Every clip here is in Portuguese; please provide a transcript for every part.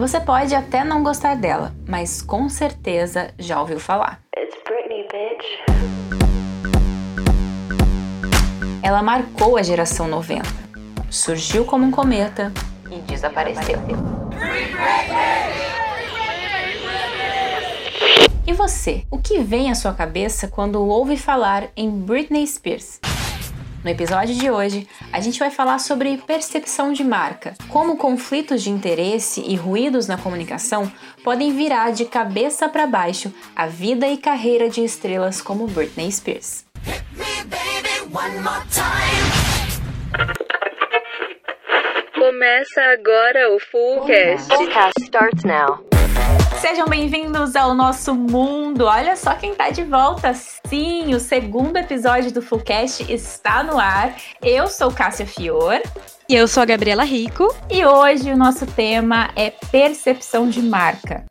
Você pode até não gostar dela, mas com certeza já ouviu falar. It's Britney, bitch. Ela marcou a geração 90. Surgiu como um cometa e desapareceu. E você, o que vem à sua cabeça quando ouve falar em Britney Spears? No episódio de hoje, a gente vai falar sobre percepção de marca, como conflitos de interesse e ruídos na comunicação podem virar de cabeça para baixo a vida e carreira de estrelas como Britney Spears. Começa agora o Fullcast. Fullcast starts now. Sejam bem-vindos ao nosso mundo. Olha só quem tá de volta. Sim, o segundo episódio do Fullcast está no ar. Eu sou Cássia Fior. E eu sou a Gabriela Rico. E hoje o nosso tema é percepção de marca.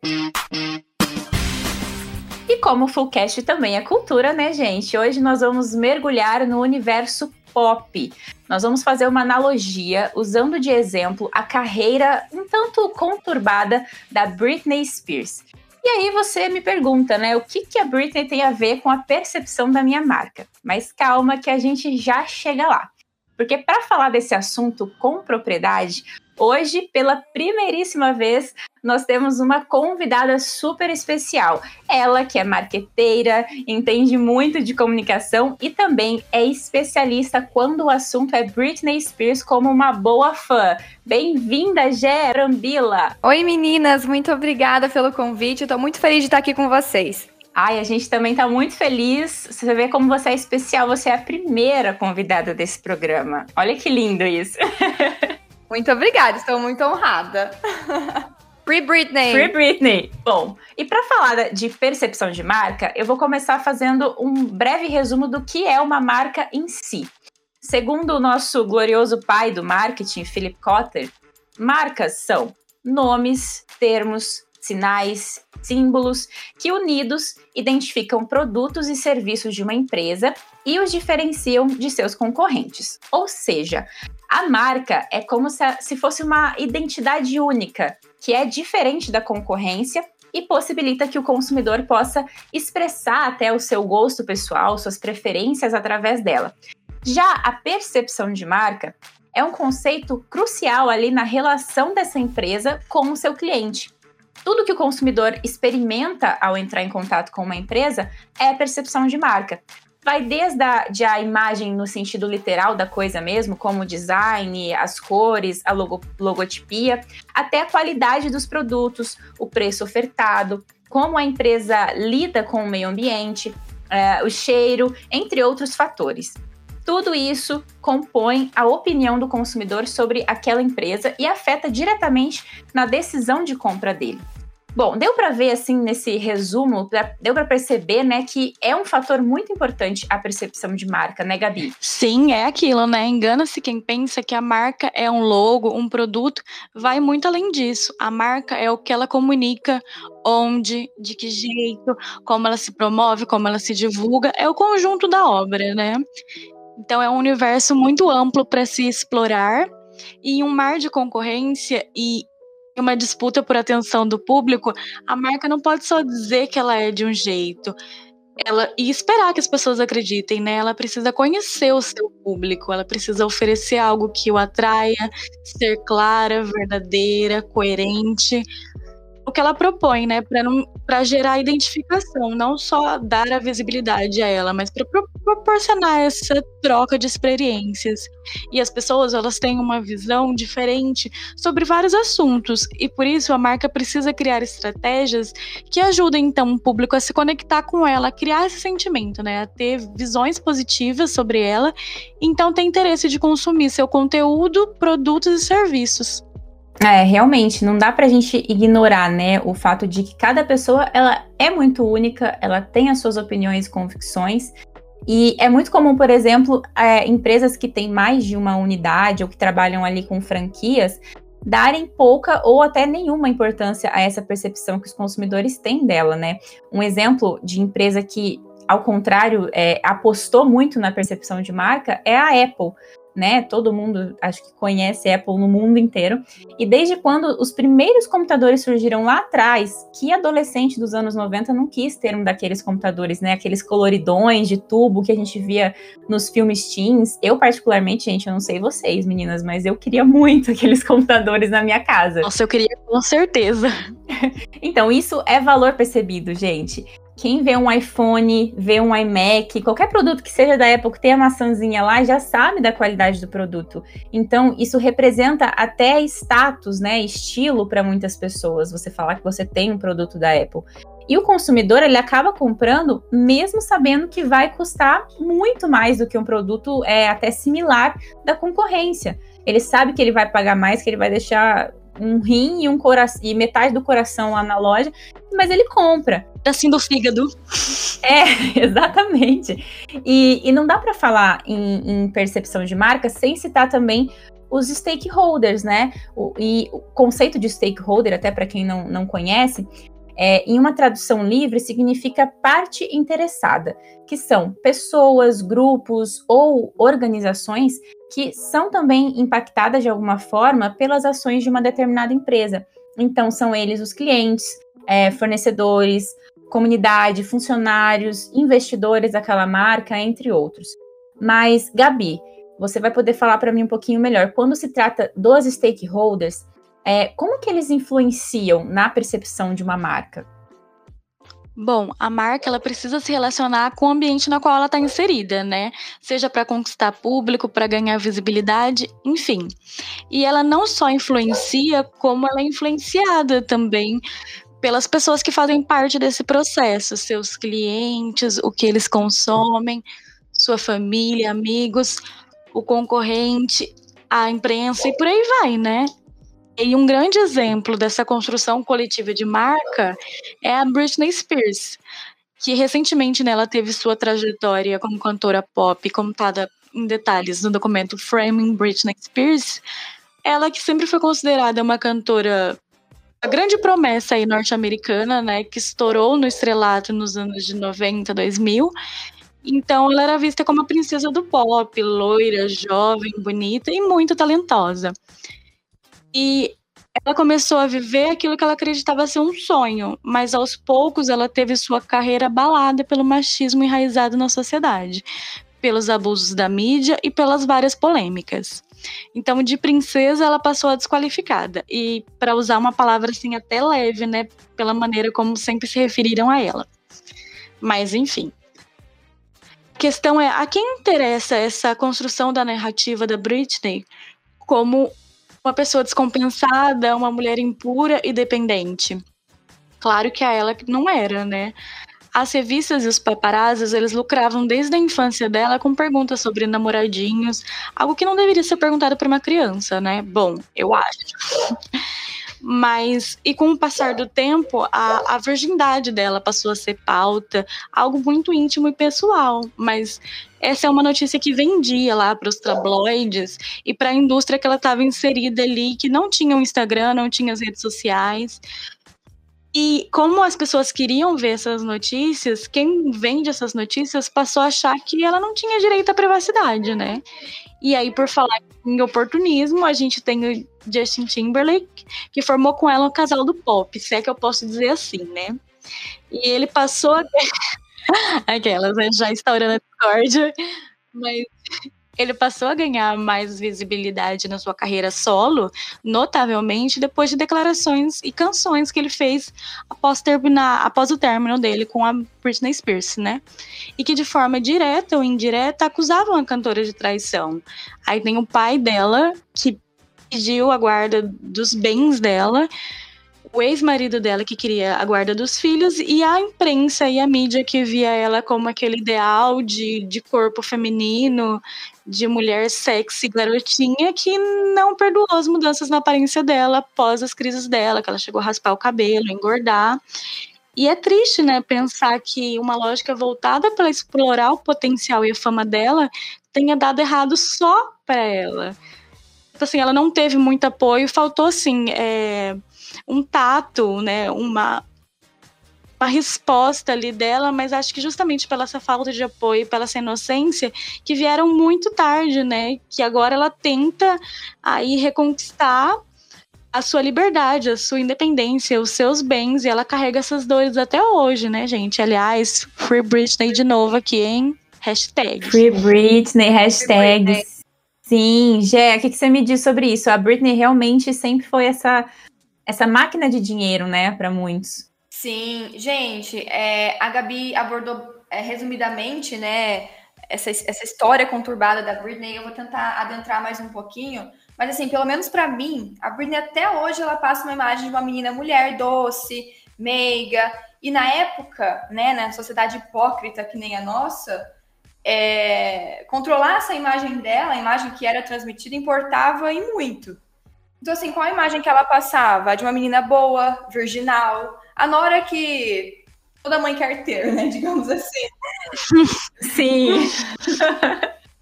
E como o Fullcast também é cultura, né, gente? Hoje nós vamos mergulhar no universo pop. Nós vamos fazer uma analogia usando de exemplo a carreira um tanto conturbada da Britney Spears. E aí você me pergunta, né, o que, que a Britney tem a ver com a percepção da minha marca? Mas calma que a gente já chega lá. Porque para falar desse assunto com propriedade, Hoje, pela primeiríssima vez, nós temos uma convidada super especial. Ela que é marqueteira, entende muito de comunicação e também é especialista quando o assunto é Britney Spears como uma boa fã. Bem-vinda, Gé Brambila! Oi, meninas, muito obrigada pelo convite. Tô muito feliz de estar aqui com vocês. Ai, a gente também está muito feliz. Você vê como você é especial, você é a primeira convidada desse programa. Olha que lindo isso. Muito obrigada, estou muito honrada. Free Britney. Free Britney. Bom, e para falar de percepção de marca, eu vou começar fazendo um breve resumo do que é uma marca em si. Segundo o nosso glorioso pai do marketing, Philip Cotter, marcas são nomes, termos, sinais, símbolos que unidos identificam produtos e serviços de uma empresa e os diferenciam de seus concorrentes. Ou seja, a marca é como se, se fosse uma identidade única, que é diferente da concorrência e possibilita que o consumidor possa expressar até o seu gosto pessoal, suas preferências através dela. Já a percepção de marca é um conceito crucial ali na relação dessa empresa com o seu cliente. Tudo que o consumidor experimenta ao entrar em contato com uma empresa é percepção de marca vai desde a, de a imagem no sentido literal da coisa mesmo, como o design, as cores, a logo, logotipia, até a qualidade dos produtos, o preço ofertado, como a empresa lida com o meio ambiente, é, o cheiro, entre outros fatores. Tudo isso compõe a opinião do consumidor sobre aquela empresa e afeta diretamente na decisão de compra dele. Bom, deu para ver assim nesse resumo, deu para perceber, né, que é um fator muito importante a percepção de marca, né, Gabi? Sim, é aquilo, né? Engana-se quem pensa que a marca é um logo, um produto, vai muito além disso. A marca é o que ela comunica, onde, de que jeito, como ela se promove, como ela se divulga, é o conjunto da obra, né? Então é um universo muito amplo para se explorar e um mar de concorrência e uma disputa por atenção do público, a marca não pode só dizer que ela é de um jeito. Ela, e esperar que as pessoas acreditem, né? Ela precisa conhecer o seu público, ela precisa oferecer algo que o atraia, ser clara, verdadeira, coerente, o que ela propõe, né, para gerar identificação, não só dar a visibilidade a ela, mas para pro proporcionar essa troca de experiências. E as pessoas, elas têm uma visão diferente sobre vários assuntos, e por isso a marca precisa criar estratégias que ajudem então o público a se conectar com ela, a criar esse sentimento, né, a ter visões positivas sobre ela, então ter interesse de consumir seu conteúdo, produtos e serviços. É, realmente, não dá pra gente ignorar, né, o fato de que cada pessoa, ela é muito única, ela tem as suas opiniões e convicções, e é muito comum, por exemplo, é, empresas que têm mais de uma unidade ou que trabalham ali com franquias, darem pouca ou até nenhuma importância a essa percepção que os consumidores têm dela, né? Um exemplo de empresa que, ao contrário, é, apostou muito na percepção de marca é a Apple. Né? Todo mundo acho que conhece Apple no mundo inteiro. E desde quando os primeiros computadores surgiram lá atrás, que adolescente dos anos 90 não quis ter um daqueles computadores, né? Aqueles coloridões de tubo que a gente via nos filmes teens. Eu, particularmente, gente, eu não sei vocês, meninas, mas eu queria muito aqueles computadores na minha casa. Nossa, eu queria com certeza. então, isso é valor percebido, gente. Quem vê um iPhone, vê um iMac, qualquer produto que seja da Apple que tenha maçãzinha lá, já sabe da qualidade do produto. Então, isso representa até status, né, estilo para muitas pessoas. Você falar que você tem um produto da Apple. E o consumidor, ele acaba comprando mesmo sabendo que vai custar muito mais do que um produto é até similar da concorrência. Ele sabe que ele vai pagar mais, que ele vai deixar um rim e um coração e metade do coração lá na loja, mas ele compra. Assim do fígado. É, exatamente. E, e não dá para falar em, em percepção de marca sem citar também os stakeholders, né? O, e o conceito de stakeholder, até para quem não, não conhece, é, em uma tradução livre, significa parte interessada, que são pessoas, grupos ou organizações que são também impactadas de alguma forma pelas ações de uma determinada empresa. Então, são eles os clientes, é, fornecedores, comunidade, funcionários, investidores daquela marca, entre outros. Mas, Gabi, você vai poder falar para mim um pouquinho melhor. Quando se trata dos stakeholders, é, como que eles influenciam na percepção de uma marca? Bom, a marca ela precisa se relacionar com o ambiente na qual ela está inserida, né? Seja para conquistar público, para ganhar visibilidade, enfim. E ela não só influencia, como ela é influenciada também pelas pessoas que fazem parte desse processo, seus clientes, o que eles consomem, sua família, amigos, o concorrente, a imprensa e por aí vai, né? E um grande exemplo dessa construção coletiva de marca é a Britney Spears, que recentemente né, teve sua trajetória como cantora pop contada em detalhes no documento Framing Britney Spears. Ela que sempre foi considerada uma cantora a grande promessa aí norte-americana, né, que estourou no estrelato nos anos de 90, 2000. Então ela era vista como a princesa do pop, loira, jovem, bonita e muito talentosa. E ela começou a viver aquilo que ela acreditava ser um sonho, mas aos poucos ela teve sua carreira abalada pelo machismo enraizado na sociedade, pelos abusos da mídia e pelas várias polêmicas. Então, de princesa, ela passou a desqualificada. E, para usar uma palavra assim até leve, né, pela maneira como sempre se referiram a ela. Mas, enfim. A questão é: a quem interessa essa construção da narrativa da Britney como uma pessoa descompensada, uma mulher impura e dependente. Claro que a ela não era, né? As revistas e os paparazzis, eles lucravam desde a infância dela com perguntas sobre namoradinhos, algo que não deveria ser perguntado para uma criança, né? Bom, eu acho. Mas, e com o passar do tempo, a, a virgindade dela passou a ser pauta, algo muito íntimo e pessoal. Mas essa é uma notícia que vendia lá para os tabloides e para a indústria que ela estava inserida ali, que não tinha o Instagram, não tinha as redes sociais. E como as pessoas queriam ver essas notícias, quem vende essas notícias passou a achar que ela não tinha direito à privacidade, né? E aí, por falar em oportunismo, a gente tem o Justin Timberlake, que formou com ela um casal do pop, se é que eu posso dizer assim, né? E ele passou. Aquelas, né? já instaurando a discórdia, mas ele passou a ganhar mais visibilidade na sua carreira solo, notavelmente depois de declarações e canções que ele fez após terminar, após o término dele com a Britney Spears, né? E que de forma direta ou indireta acusavam a cantora de traição. Aí tem o pai dela que pediu a guarda dos bens dela o ex-marido dela que queria a guarda dos filhos e a imprensa e a mídia que via ela como aquele ideal de, de corpo feminino, de mulher sexy, garotinha, que não perdoou as mudanças na aparência dela após as crises dela, que ela chegou a raspar o cabelo, engordar. E é triste, né, pensar que uma lógica voltada para explorar o potencial e a fama dela tenha dado errado só para ela. Então, assim, ela não teve muito apoio, faltou, assim, é, um tato, né, uma uma resposta ali dela, mas acho que justamente pela essa falta de apoio, pela essa inocência, que vieram muito tarde, né? Que agora ela tenta aí reconquistar a sua liberdade, a sua independência, os seus bens, e ela carrega essas dores até hoje, né, gente? Aliás, Free Britney de novo aqui, hein? Hashtag. Free Britney, hashtag. Free Britney. Sim, Gé, o que, que você me diz sobre isso? A Britney realmente sempre foi essa, essa máquina de dinheiro, né, para muitos. Sim, gente, é, a Gabi abordou é, resumidamente, né, essa, essa história conturbada da Britney. Eu vou tentar adentrar mais um pouquinho, mas assim, pelo menos para mim, a Britney até hoje ela passa uma imagem de uma menina mulher doce, meiga, e na época, né, na sociedade hipócrita que nem a nossa, é, controlar essa imagem dela, a imagem que era transmitida, importava e muito. Então, assim, qual a imagem que ela passava? De uma menina boa, virginal, a Nora que toda mãe quer ter, né? Digamos assim. Sim.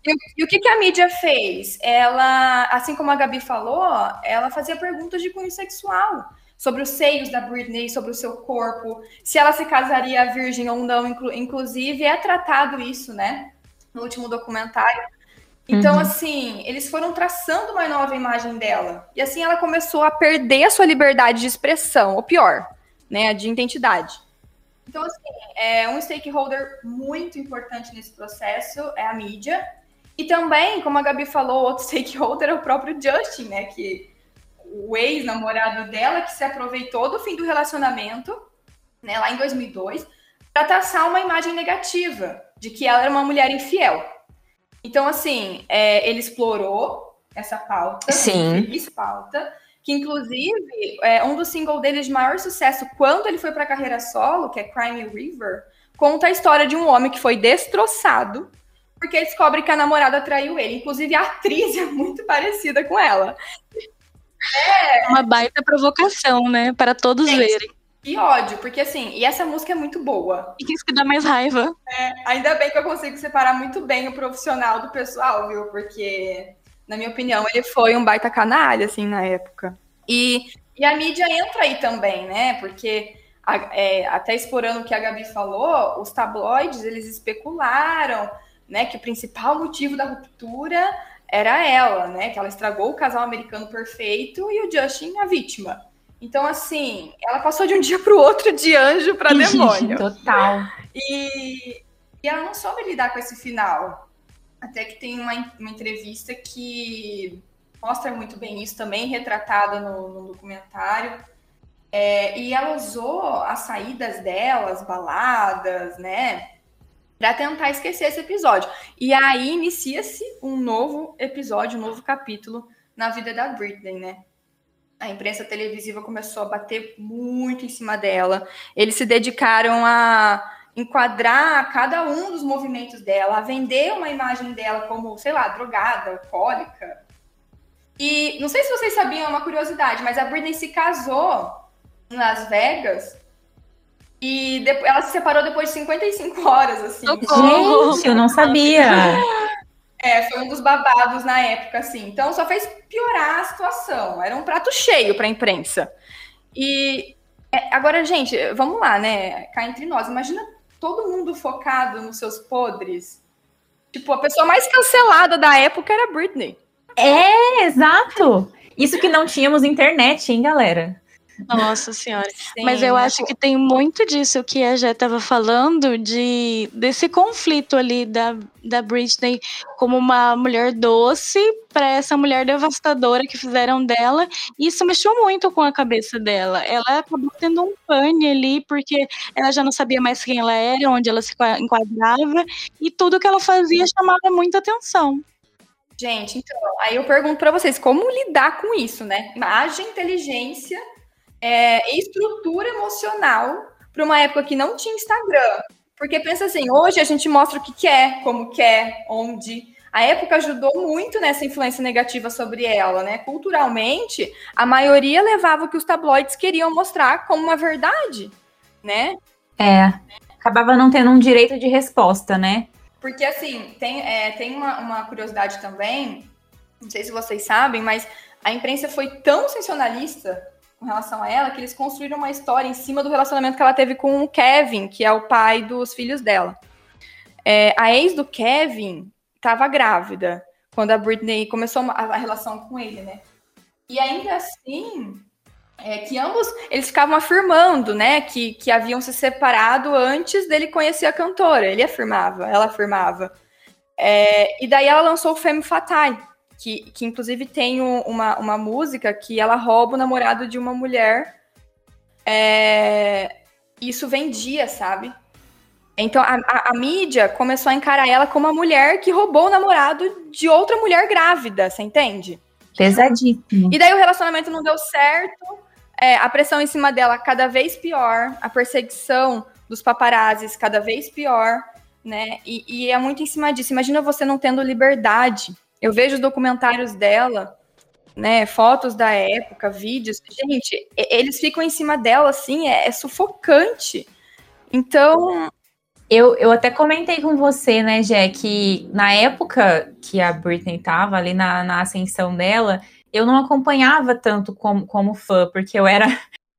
E, e, o que, que a mídia fez? Ela, assim como a Gabi falou, ela fazia perguntas de cunho sexual sobre os seios da Britney, sobre o seu corpo, se ela se casaria virgem ou não, inclu inclusive é tratado isso, né, no último documentário. Então, uhum. assim, eles foram traçando uma nova imagem dela. E assim ela começou a perder a sua liberdade de expressão, ou pior, né, de identidade. Então, assim, é um stakeholder muito importante nesse processo é a mídia. E também, como a Gabi falou, outro stakeholder é o próprio Justin, né, que o ex-namorado dela que se aproveitou do fim do relacionamento, né, lá em 2002, para traçar uma imagem negativa de que ela era uma mulher infiel. Então, assim, é, ele explorou essa pauta, Sim. feliz pauta, que inclusive é, um dos singles dele de maior sucesso quando ele foi para a carreira solo, que é Crime River, conta a história de um homem que foi destroçado porque descobre que a namorada traiu ele. Inclusive, a atriz é muito parecida com ela. É. Uma baita provocação, né? Para todos Gente, verem. Que ódio, porque assim, e essa música é muito boa. E isso que dá mais raiva. É, ainda bem que eu consigo separar muito bem o profissional do pessoal, viu? Porque, na minha opinião, ele foi um baita canalha, assim, na época. E, e a mídia entra aí também, né? Porque, é, até explorando o que a Gabi falou, os tabloides, eles especularam, né, que o principal motivo da ruptura era ela, né? Que ela estragou o casal americano perfeito e o Justin a vítima. Então, assim, ela passou de um dia para o outro de anjo para demônio. Total. E, e ela não soube lidar com esse final. Até que tem uma, uma entrevista que mostra muito bem isso também, retratada no, no documentário. É, e ela usou as saídas dela, as baladas, né? para tentar esquecer esse episódio. E aí inicia-se um novo episódio, um novo capítulo na vida da Britney, né? A imprensa televisiva começou a bater muito em cima dela. Eles se dedicaram a enquadrar cada um dos movimentos dela, a vender uma imagem dela como, sei lá, drogada, alcoólica. E não sei se vocês sabiam, é uma curiosidade, mas a Britney se casou em Las Vegas e depois, ela se separou depois de 55 horas, assim. Gente, eu não sabia. É, foi um dos babados na época, assim. Então só fez piorar a situação. Era um prato cheio para a imprensa. E é, agora, gente, vamos lá, né? Cá entre nós. Imagina todo mundo focado nos seus podres. Tipo, a pessoa mais cancelada da época era Britney. É, exato. Isso que não tínhamos internet, hein, galera? Nossa senhora. Sim, Mas eu acho que tem muito disso que a Jé estava falando, de desse conflito ali da, da Britney como uma mulher doce para essa mulher devastadora que fizeram dela. E isso mexeu muito com a cabeça dela. Ela acabou tendo um pane ali, porque ela já não sabia mais quem ela era, onde ela se enquadrava, e tudo que ela fazia chamava muita atenção. Gente, então, aí eu pergunto para vocês, como lidar com isso, né? Imagem, inteligência é, estrutura emocional para uma época que não tinha Instagram. Porque pensa assim, hoje a gente mostra o que quer, como quer, onde. A época ajudou muito nessa influência negativa sobre ela, né? Culturalmente, a maioria levava o que os tabloides queriam mostrar como uma verdade, né? É. Acabava não tendo um direito de resposta, né? Porque, assim, tem, é, tem uma, uma curiosidade também, não sei se vocês sabem, mas a imprensa foi tão sensacionalista com relação a ela, que eles construíram uma história em cima do relacionamento que ela teve com o Kevin, que é o pai dos filhos dela. É, a ex do Kevin estava grávida quando a Britney começou a, relação com ele, né? E ainda assim, é, que ambos eles ficavam afirmando, né, que, que haviam se separado antes dele conhecer a cantora. Ele afirmava, ela afirmava. É, e daí ela lançou o Femme Fatale, que, que inclusive tem um, uma, uma música que ela rouba o namorado de uma mulher. É, isso vendia, sabe? Então a, a, a, mídia começou a encarar ela como uma mulher que roubou o namorado de outra mulher grávida, você entende? Pesadíssimo. E daí o relacionamento não deu certo é, a pressão em cima dela cada vez pior, a perseguição dos paparazzis cada vez pior, né? E, e, é muito em cima disso. Imagina você não tendo liberdade. Eu vejo documentários dela, né? Fotos da época, vídeos. Gente, eles ficam em cima dela assim, é, é sufocante. Então. Eu, eu até comentei com você, né, Jé, que na época que a Britney tava ali na, na ascensão dela, eu não acompanhava tanto como, como fã, porque eu era.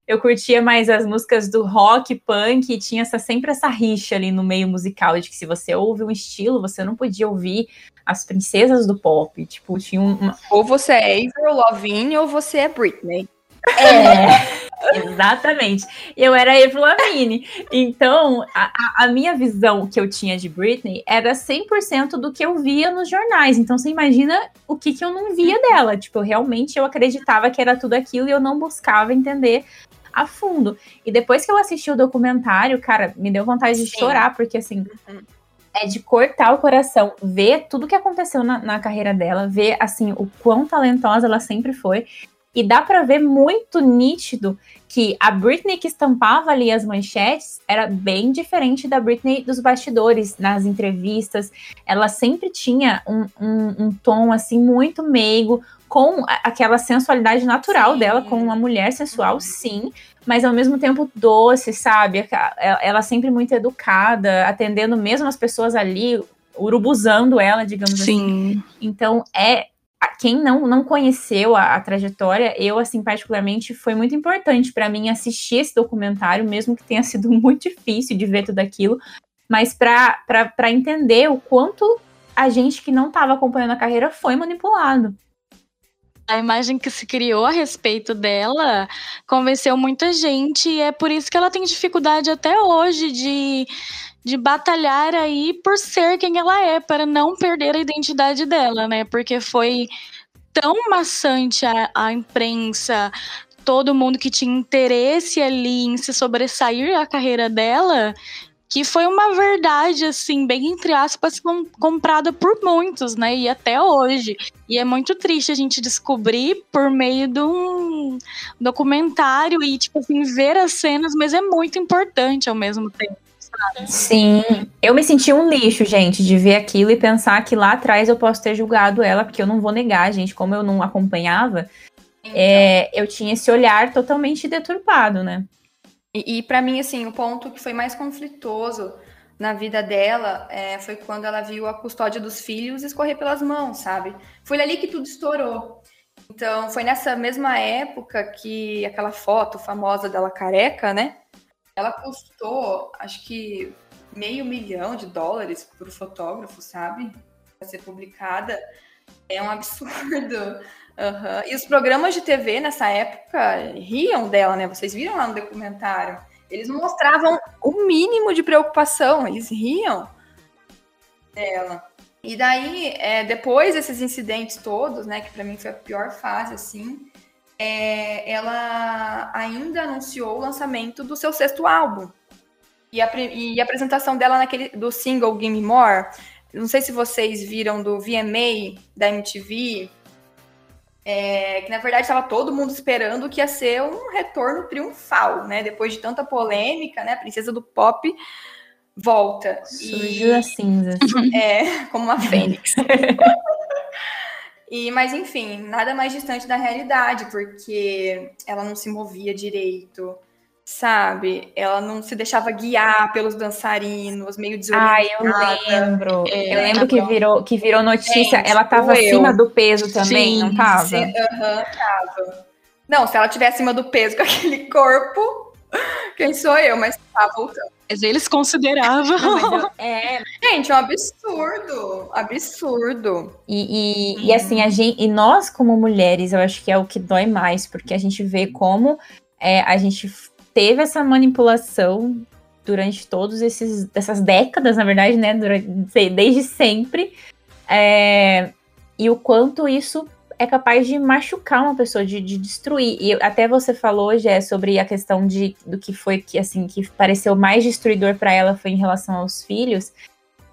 Eu curtia mais as músicas do rock, punk, e tinha essa, sempre essa rixa ali no meio musical, de que se você ouve um estilo, você não podia ouvir as princesas do pop. Tipo, tinha uma... Ou você é Avril Lavigne ou você é Britney. É, exatamente. Eu era Avril Lavigne. Então, a, a, minha visão que eu tinha de Britney era 100% do que eu via nos jornais. Então, você imagina o que, que eu não via dela. Tipo, realmente eu acreditava que era tudo aquilo e eu não buscava entender a fundo. E depois que eu assisti o documentário, cara, me deu vontade de Sim. chorar, porque assim. Uhum. É de cortar o coração, ver tudo que aconteceu na, na carreira dela, ver assim o quão talentosa ela sempre foi. E dá para ver muito nítido que a Britney que estampava ali as manchetes era bem diferente da Britney dos bastidores, nas entrevistas. Ela sempre tinha um, um, um tom assim muito meigo, com aquela sensualidade natural sim. dela como uma mulher sensual, sim, mas ao mesmo tempo doce, sabe? Ela sempre muito educada, atendendo mesmo as pessoas ali, urubuzando ela, digamos sim. assim. Então é quem não, não conheceu a, a, trajetória, eu, assim, particularmente, foi muito importante para mim assistir esse documentário, mesmo que tenha sido muito difícil de ver tudo aquilo, mas para entender o quanto a gente que não estava acompanhando a carreira foi manipulado. A imagem que se criou a respeito dela convenceu muita gente, e é por isso que ela tem dificuldade até hoje de de batalhar aí por ser quem ela é, para não perder a identidade dela, né? Porque foi tão maçante a, a imprensa, todo mundo que tinha interesse ali em se sobressair a carreira dela, que foi uma verdade, assim, bem entre aspas, com, comprada por muitos, né? E até hoje. E é muito triste a gente descobrir por meio de um documentário e, tipo assim, ver as cenas, mas é muito importante ao mesmo tempo. Sim, eu me senti um lixo, gente, de ver aquilo e pensar que lá atrás eu posso ter julgado ela, porque eu não vou negar, gente, como eu não acompanhava, então. é, eu tinha esse olhar totalmente deturpado, né? E, e para mim, assim, o ponto que foi mais conflitoso na vida dela é, foi quando ela viu a custódia dos filhos escorrer pelas mãos, sabe? Foi ali que tudo estourou. Então, foi nessa mesma época que aquela foto famosa dela careca, né? Ela custou, acho que meio milhão de dólares para o fotógrafo, sabe? Para ser publicada. É um absurdo. Uhum. E os programas de TV nessa época riam dela, né? Vocês viram lá no documentário? Eles não mostravam o mínimo de preocupação, eles riam dela. E daí, é, depois desses incidentes todos, né, que para mim foi a pior fase, assim, é, ela ainda anunciou o lançamento do seu sexto álbum. E a, e a apresentação dela naquele do single Gimme More. Não sei se vocês viram do VMA da MTV, é, que na verdade estava todo mundo esperando que ia ser um retorno triunfal, né? Depois de tanta polêmica, né? A princesa do pop volta. Surgiu e, a cinza. É, como uma fênix. E, mas enfim, nada mais distante da realidade, porque ela não se movia direito, sabe? Ela não se deixava guiar pelos dançarinos, meio desorientada. Ah, eu lembro. É, eu lembro que virou, que virou notícia. Gente, ela estava acima do peso também, Sim, não estava? Aham, uhum, tava. Não, se ela tiver acima do peso com aquele corpo, quem sou eu? Mas tá voltando. Mas eles consideravam. Não, é, Gente, é um absurdo. Absurdo. E, e, e, assim, a gente, e nós, como mulheres, eu acho que é o que dói mais, porque a gente vê como é, a gente teve essa manipulação durante todos esses essas décadas, na verdade, né? Durante, desde sempre. É, e o quanto isso é capaz de machucar uma pessoa, de, de destruir. E até você falou, Jé, sobre a questão de, do que foi que assim que pareceu mais destruidor para ela foi em relação aos filhos.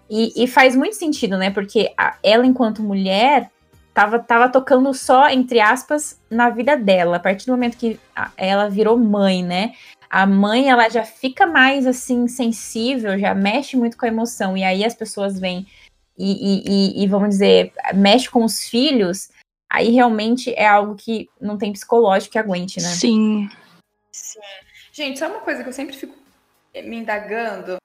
E, e, faz muito sentido, né? Porque a, ela, enquanto mulher, tava, tava tocando só, entre aspas, na vida dela. A partir do momento que ela virou mãe, né? A mãe, ela já fica mais, assim, sensível, já mexe muito com a emoção. E aí as pessoas vêm e, e, e vamos dizer, mexe com os filhos aí realmente é algo que não tem psicológico que aguente, né? Sim. Sim. Gente, sabe uma coisa que eu sempre fico me indagando?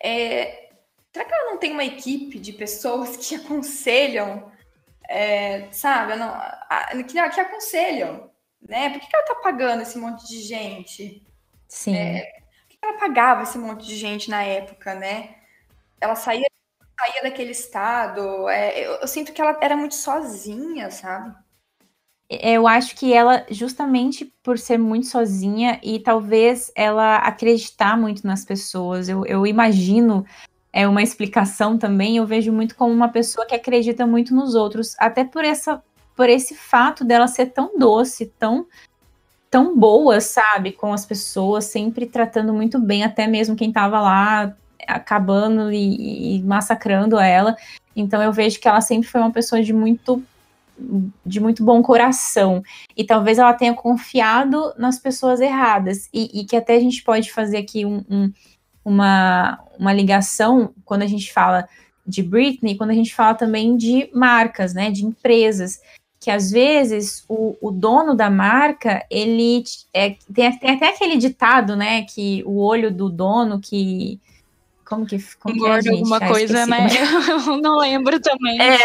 É, será que ela não tem uma equipe de pessoas que aconselham, é, sabe? Não, a, que, que, aconselham, né? Por que, que, ela tá pagando esse monte de gente? Sim. É, por que, que ela pagava esse monte de gente na época, né? Ela saía saía daquele estado. É, eu, eu, sinto que ela era muito sozinha, sabe? Eu acho que ela, justamente por ser muito sozinha e talvez ela acreditar muito nas pessoas, eu, eu imagino é uma explicação também. Eu vejo muito como uma pessoa que acredita muito nos outros, até por essa, por esse fato dela ser tão doce, tão tão boa, sabe, com as pessoas, sempre tratando muito bem, até mesmo quem estava lá acabando e, e massacrando ela. Então eu vejo que ela sempre foi uma pessoa de muito de muito bom coração. E talvez ela tenha confiado nas pessoas erradas. E, e que até a gente pode fazer aqui um, um, uma, uma ligação quando a gente fala de Britney, quando a gente fala também de marcas, né? De empresas. Que às vezes o, o dono da marca, ele é, tem, tem até aquele ditado, né? Que o olho do dono que como que, como Engorda que é, alguma ah, coisa, né? Eu não lembro também. É.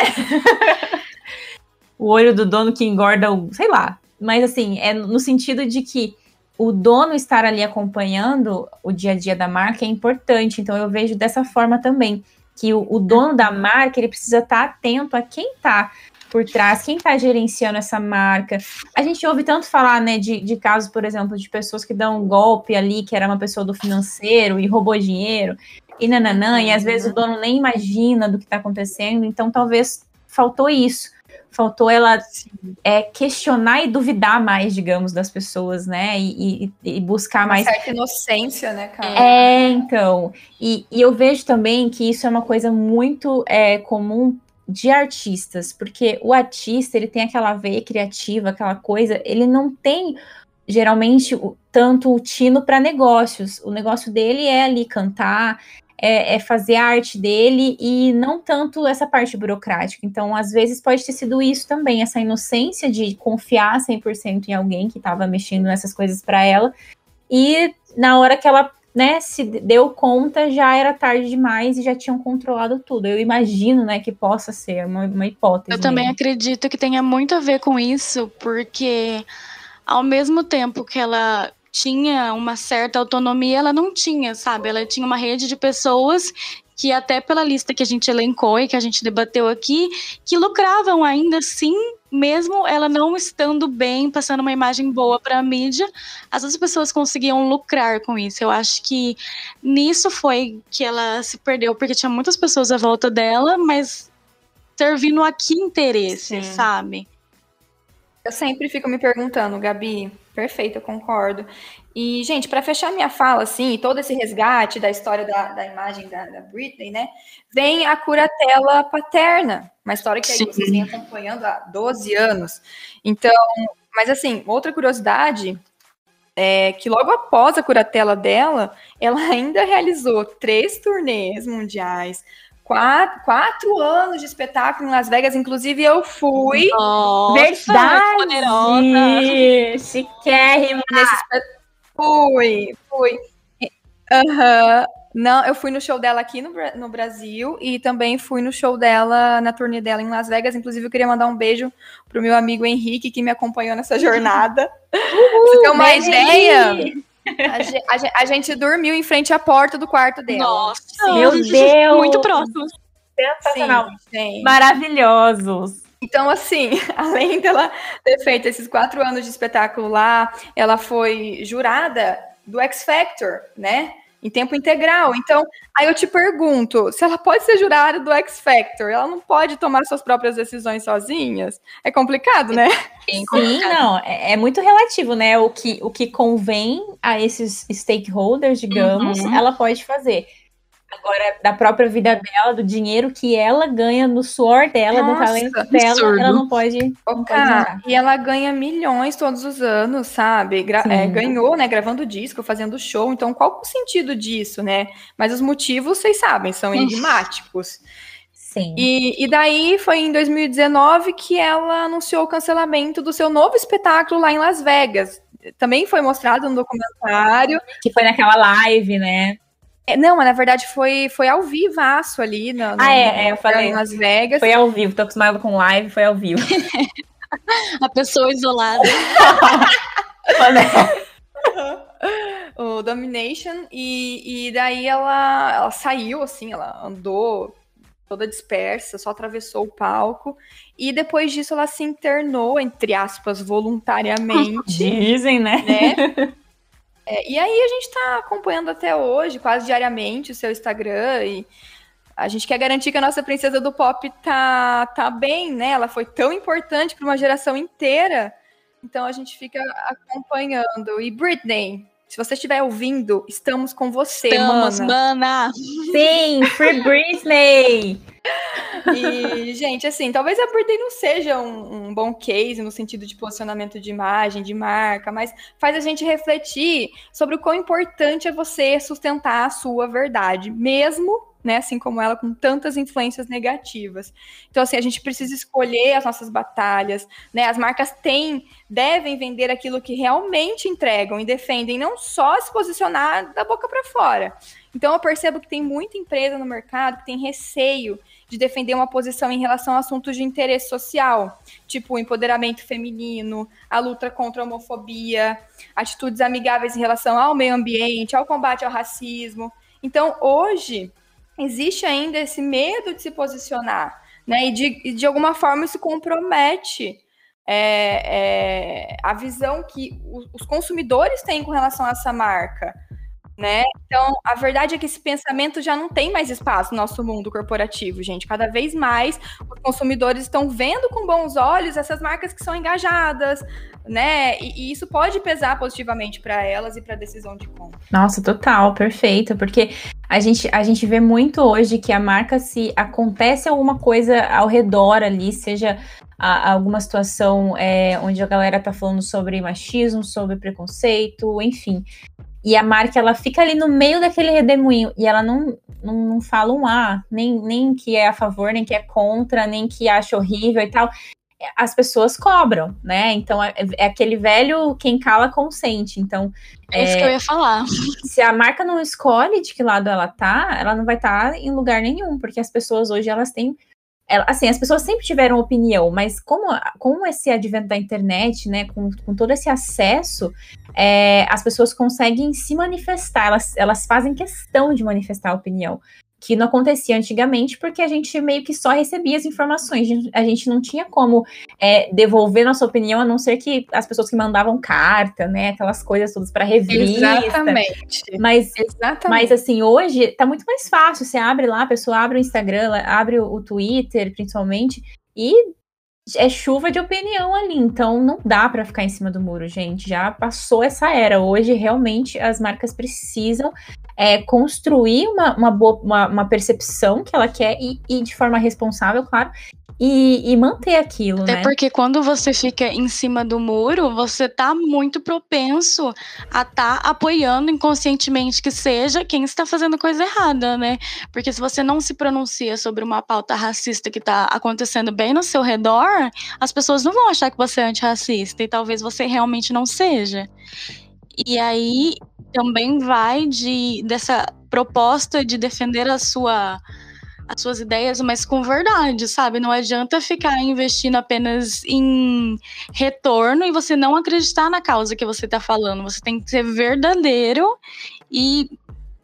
o olho do dono que engorda sei lá. Mas assim, é no sentido de que o dono estar ali acompanhando o dia a dia da marca é importante. Então eu vejo dessa forma também. Que o, o dono da marca ele precisa estar atento a quem está por trás, quem está gerenciando essa marca. A gente ouve tanto falar, né, de, de casos, por exemplo, de pessoas que dão um golpe ali, que era uma pessoa do financeiro e roubou dinheiro e nananã, e às vezes o dono nem imagina do que está acontecendo, então talvez faltou isso. Faltou ela é, questionar e duvidar mais, digamos, das pessoas, né? E, e, e buscar mais. Uma certa inocência, né, cara? É, então. E, e eu vejo também que isso é uma coisa muito é, comum de artistas, porque o artista ele tem aquela veia criativa, aquela coisa, ele não tem geralmente tanto o tino para negócios. O negócio dele é ali cantar, é, é, fazer a arte dele e não tanto essa parte burocrática. Então, às vezes, pode ter sido isso também, essa inocência de confiar 100% em alguém que estava mexendo nessas coisas para ela. E na hora que ela né, se deu conta, já era tarde demais e já tinham controlado tudo. Eu imagino, né, que possa ser uma, uma hipótese. Eu também acredito que tenha muito a ver com isso, porque ao mesmo tempo que ela tinha uma certa autonomia, ela não tinha, sabe? Ela tinha uma rede de pessoas que até pela lista que a gente elencou e que a gente debateu aqui, que lucravam ainda assim, mesmo ela não estando bem, passando uma imagem boa para a mídia, as outras pessoas conseguiam lucrar com isso. Eu acho que nisso foi que ela se perdeu, porque tinha muitas pessoas à volta dela, mas servindo a que interesse, Sim. sabe? Eu sempre fico me perguntando, Gabi, perfeito, eu concordo. E, gente, para fechar minha fala, assim, todo esse resgate da história da, da imagem da, da, Britney, né, vem a curatela paterna, uma história que aí vocês vêm acompanhando há 12 anos. Então, mas assim, outra curiosidade é que logo após a curatela dela, ela ainda realizou três turnês mundiais, quatro, quatro anos de espetáculo em Las Vegas, inclusive eu fui. Nossa, Verdade! Chiquérrima! Nesse, fui, fui. Aham. Não, eu fui no show dela aqui no, no Brasil e também fui no show dela, na turnê dela em Las Vegas. Inclusive, eu queria mandar um beijo pro meu amigo Henrique, que me acompanhou nessa jornada. Pra você ter uma ideia, Henrique! A ge- a a gente dormiu em frente à porta do quarto dela. Nossa, Meu Deus! Muito próximo. Sensacional. Sim, sim. Maravilhosos. Então, assim, além dela ter feito esses quatro anos de espetáculo lá, ela foi jurada do X Factor, né? Em tempo integral. Então, aí eu te pergunto: se ela pode ser jurada do X Factor, ela não pode tomar suas próprias decisões sozinhas? É complicado, né? Sim, complicado. não, é, é muito relativo, né? O que, o que convém a esses stakeholders, digamos, Uhum. ela pode fazer. Agora, da própria vida dela, do dinheiro que ela ganha no suor dela, no Nossa, talento dela, absurdo. ela não pode. Não pode e ela ganha milhões todos os anos, sabe? Gra- é, ganhou, né? Gravando disco, fazendo show. Então, qual o sentido disso, né? Mas os motivos, vocês sabem, são enigmáticos. Sim. E, e daí foi em 2019 que ela anunciou o cancelamento do seu novo espetáculo lá em Las Vegas. Também foi mostrado no documentário. Que foi naquela live, né? É, não, mas na verdade foi, foi ao vivaço ali no, no- Ah, é, no- é, eu falei. em Las Vegas. Foi ao vivo. Tô acostumada com live, foi ao vivo. A pessoa isolada. o Domination, e, e daí ela, ela saiu, assim, ela andou toda dispersa, só atravessou o palco, e depois disso ela se internou, entre aspas, voluntariamente, Dizem, né? né? É, e aí a gente tá acompanhando até hoje, quase diariamente, o seu Instagram, e a gente quer garantir que a nossa princesa do pop tá, tá bem, né? Ela foi tão importante para uma geração inteira, então a gente fica acompanhando. E Britney, se você estiver ouvindo, estamos com você, Estamos, mana. mana. Sim, Free Britney! E, gente, assim, talvez a Britney não seja um, um bom case no sentido de posicionamento de imagem, de marca, mas faz a gente refletir sobre o quão importante é você sustentar a sua verdade, mesmo, né, assim como ela, com tantas influências negativas. Então, assim, a gente precisa escolher as nossas batalhas, né? As marcas têm, devem vender aquilo que realmente entregam e defendem, não só se posicionar da boca para fora. Então, eu percebo que tem muita empresa no mercado que tem receio de defender uma posição em relação a assuntos de interesse social, tipo empoderamento feminino, a luta contra a homofobia, atitudes amigáveis em relação ao meio ambiente, ao combate ao racismo. Então, hoje, existe ainda esse medo de se posicionar, né? E de, e de alguma forma isso compromete é, é, a visão que os consumidores têm com relação a essa marca. Né? Então, a verdade é que esse pensamento já não tem mais espaço no nosso mundo corporativo, gente. Cada vez mais os consumidores estão vendo com bons olhos essas marcas que são engajadas, né? E, e isso pode pesar positivamente para elas e para a decisão de compra. Nossa, total, perfeito. Porque a gente, a gente vê muito hoje que a marca, se acontece alguma coisa ao redor ali, seja a- alguma situação é, onde a galera tá falando sobre machismo, sobre preconceito, enfim. E a marca, ela fica ali no meio daquele redemoinho e ela não, não, não fala um A, nem, nem que é a favor, nem que é contra, nem que acha horrível e tal. As pessoas cobram, né? Então é, é aquele velho quem cala consente. Então, É isso que eu ia falar. se a marca não escolhe de que lado ela tá, ela não vai estar em lugar nenhum, porque as pessoas hoje elas têm ela- assim, as pessoas sempre tiveram opinião, mas como, com esse advento da internet, né, com, com todo esse acesso, é, as pessoas conseguem se manifestar, elas, elas fazem questão de manifestar a opinião, que não acontecia antigamente, porque a gente meio que só recebia as informações, a gente- não tinha como é, devolver nossa opinião, a não ser que as pessoas que mandavam carta, né, aquelas coisas todas para revista. Exatamente. Mas Exatamente. mas assim, hoje tá muito mais fácil. Você abre lá, a pessoa abre o Instagram, abre o, Twitter, principalmente, e é chuva de opinião ali. Então não dá pra ficar em cima do muro, gente. Já passou essa era. Hoje, realmente, as marcas precisam é, construir uma, uma, boa, uma, uma percepção que ela quer e, e de forma responsável, claro, e, e manter aquilo, Até né? porque quando você fica em cima do muro, você tá muito propenso a tá apoiando inconscientemente que seja quem está fazendo coisa errada, né? Porque se você não se pronuncia sobre uma pauta racista que tá acontecendo bem no seu redor, as pessoas não vão achar que você é antirracista e talvez você realmente não seja. E aí também vai de dessa proposta de defender a sua as suas ideias, mas com verdade, sabe? Não adianta ficar investindo apenas em retorno e você não acreditar na causa que você está falando. Você tem que ser verdadeiro e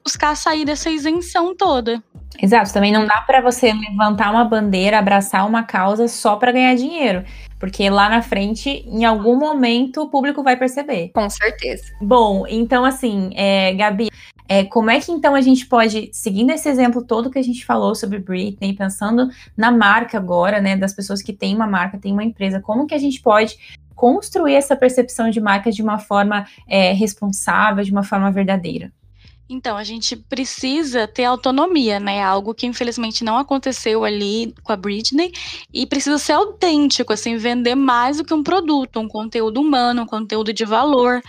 buscar sair dessa isenção toda. Exato, também não dá para você levantar uma bandeira, abraçar uma causa só para ganhar dinheiro, porque lá na frente, em algum momento, o público vai perceber. Com certeza. Bom, então assim, é, Gabi, é, como é que então a gente pode, seguindo esse exemplo todo que a gente falou sobre Britney, pensando na marca agora, né, das pessoas que têm uma marca, têm uma empresa, como que a gente pode construir essa percepção de marca de uma forma é, responsável, de uma forma verdadeira? Então, a gente precisa ter autonomia, né? Algo que infelizmente não aconteceu ali com a Britney. E precisa ser autêntico, assim, vender mais do que um produto, um conteúdo humano, um conteúdo de valor.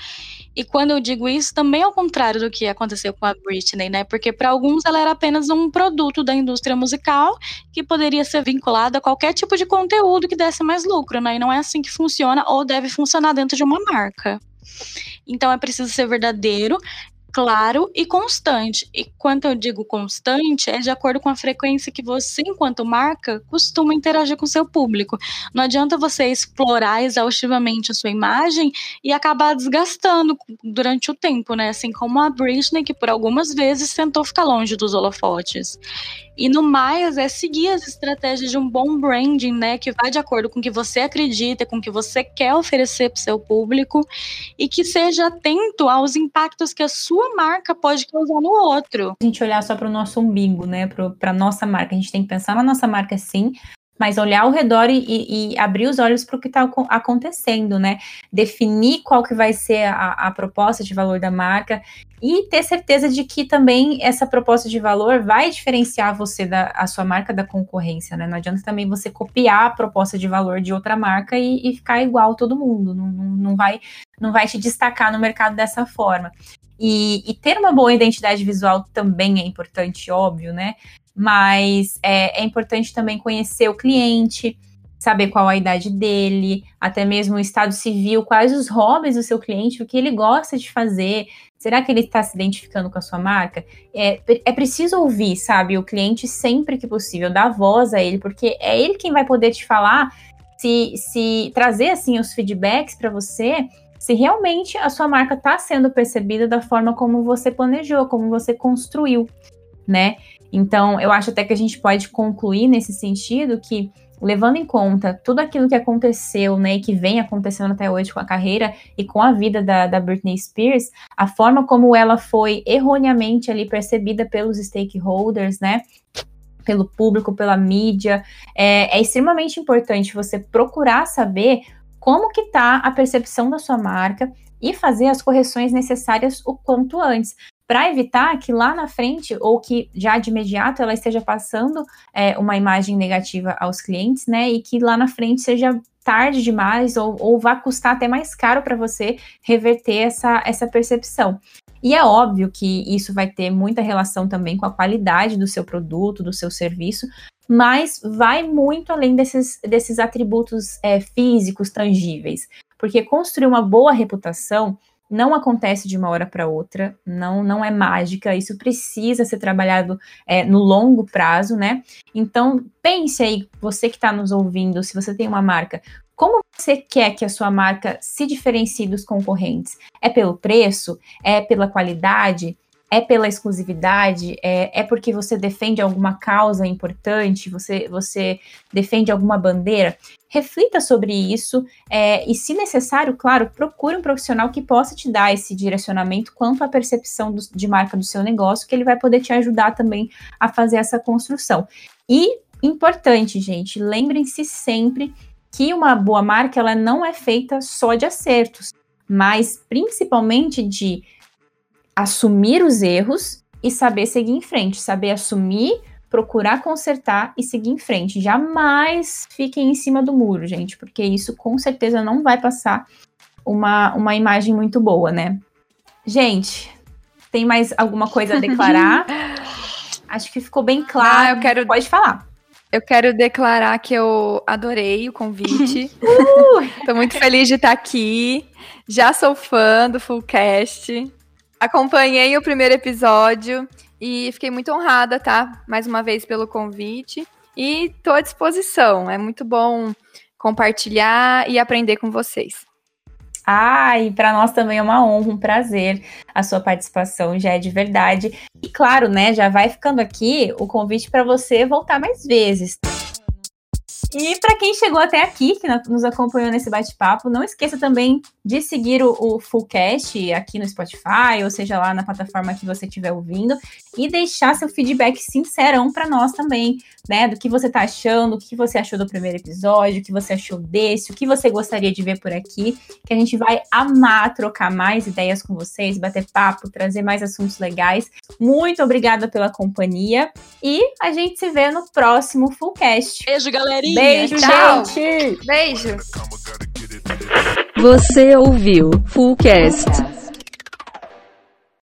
E quando eu digo isso, também é o contrário do que aconteceu com a Britney, né? Porque para alguns ela era apenas um produto da indústria musical que poderia ser vinculado a qualquer tipo de conteúdo que desse mais lucro, né? E não é assim que funciona ou deve funcionar dentro de uma marca. Então é preciso ser verdadeiro, claro e constante. E quando eu digo constante, é de acordo com a frequência que você, enquanto marca, costuma interagir com seu público. Não adianta você explorar exaustivamente a sua imagem e acabar desgastando durante o tempo, né? Assim como a Britney, que por algumas vezes tentou ficar longe dos holofotes. E no mais, é seguir as estratégias de um bom branding, né? Que vai de acordo com o que você acredita, com o que você quer oferecer para o seu público e que seja atento aos impactos que a sua marca pode causar no outro. A gente olhar só para o nosso umbigo, né? Para nossa marca. A gente tem que pensar na nossa marca sim, mas olhar ao redor e, e abrir os olhos para o que está acontecendo, né? Definir qual que vai ser a, a, proposta de valor da marca e ter certeza de que também essa proposta de valor vai diferenciar você da a sua marca da concorrência, né? Não adianta também você copiar a proposta de valor de outra marca e, e ficar igual todo mundo, não, não, vai, não vai te destacar no mercado dessa forma. E, e, ter uma boa identidade visual também é importante, óbvio, né? mas é, é importante também conhecer o cliente, saber qual a idade dele, até mesmo o estado civil, quais os hobbies do seu cliente, o que ele gosta de fazer. Será que ele está se identificando com a sua marca? É, é preciso ouvir, sabe, o cliente sempre que possível, dar voz a ele, porque é ele quem vai poder te falar, se, se trazer assim os feedbacks para você, se realmente a sua marca está sendo percebida da forma como você planejou, como você construiu, né? Então, eu acho até que a gente pode concluir nesse sentido que, levando em conta tudo aquilo que aconteceu, né, e que vem acontecendo até hoje com a carreira e com a vida da, da Britney Spears, a forma como ela foi erroneamente ali percebida pelos stakeholders, né, pelo público, pela mídia, é, é extremamente importante você procurar saber como que tá a percepção da sua marca e fazer as correções necessárias o quanto antes, para evitar que lá na frente, ou que já de imediato ela esteja passando é, uma imagem negativa aos clientes, né? E que lá na frente seja tarde demais ou, ou vá custar até mais caro para você reverter essa, essa percepção. E é óbvio que isso vai ter muita relação também com a qualidade do seu produto, do seu serviço, mas vai muito além desses, desses atributos é, físicos, tangíveis. Porque construir uma boa reputação não acontece de uma hora para outra, não, não é mágica, isso precisa ser trabalhado é, no longo prazo, né? Então, pense aí, você que está nos ouvindo, se você tem uma marca, como você quer que a sua marca se diferencie dos concorrentes? É pelo preço? É pela qualidade? É pela exclusividade? É, é porque você defende alguma causa importante? Você, você defende alguma bandeira? Reflita sobre isso é, e, se necessário, claro, procure um profissional que possa te dar esse direcionamento quanto à percepção do, de marca do seu negócio, que ele vai poder te ajudar também a fazer essa construção. E importante, gente, lembrem-se sempre que uma boa marca ela não é feita só de acertos, mas principalmente de assumir os erros e saber seguir em frente, saber assumir, procurar consertar e seguir em frente. Jamais fiquem em cima do muro, gente, porque isso com certeza não vai passar uma, uma imagem muito boa, né? Gente, tem mais alguma coisa a declarar? Acho que ficou bem claro. Ah, eu quero... Pode falar. Eu quero declarar que eu adorei o convite. uh! Tô muito feliz de estar aqui. Já sou fã do Fullcast. Acompanhei o primeiro episódio e fiquei muito honrada, tá? Mais uma vez pelo convite. E tô à disposição. É muito bom compartilhar e aprender com vocês. Ah, e para nós também é uma honra, um prazer a sua participação, já é de verdade. E claro, né, já vai ficando aqui o convite para você voltar mais vezes. E para quem chegou até aqui, que nos acompanhou nesse bate-papo, não esqueça também de seguir o, o Fullcast aqui no Spotify, ou seja, lá na plataforma que você estiver ouvindo, e deixar seu feedback sincerão para nós também, né? Do que você tá achando, o que você achou do primeiro episódio, o que você achou desse, o que você gostaria de ver por aqui, que a gente vai amar trocar mais ideias com vocês, bater papo, trazer mais assuntos legais. Muito obrigada pela companhia e a gente se vê no próximo Fullcast. Beijo, galerinha! Beijo, Tchau. gente! Beijo! Você ouviu Fullcast.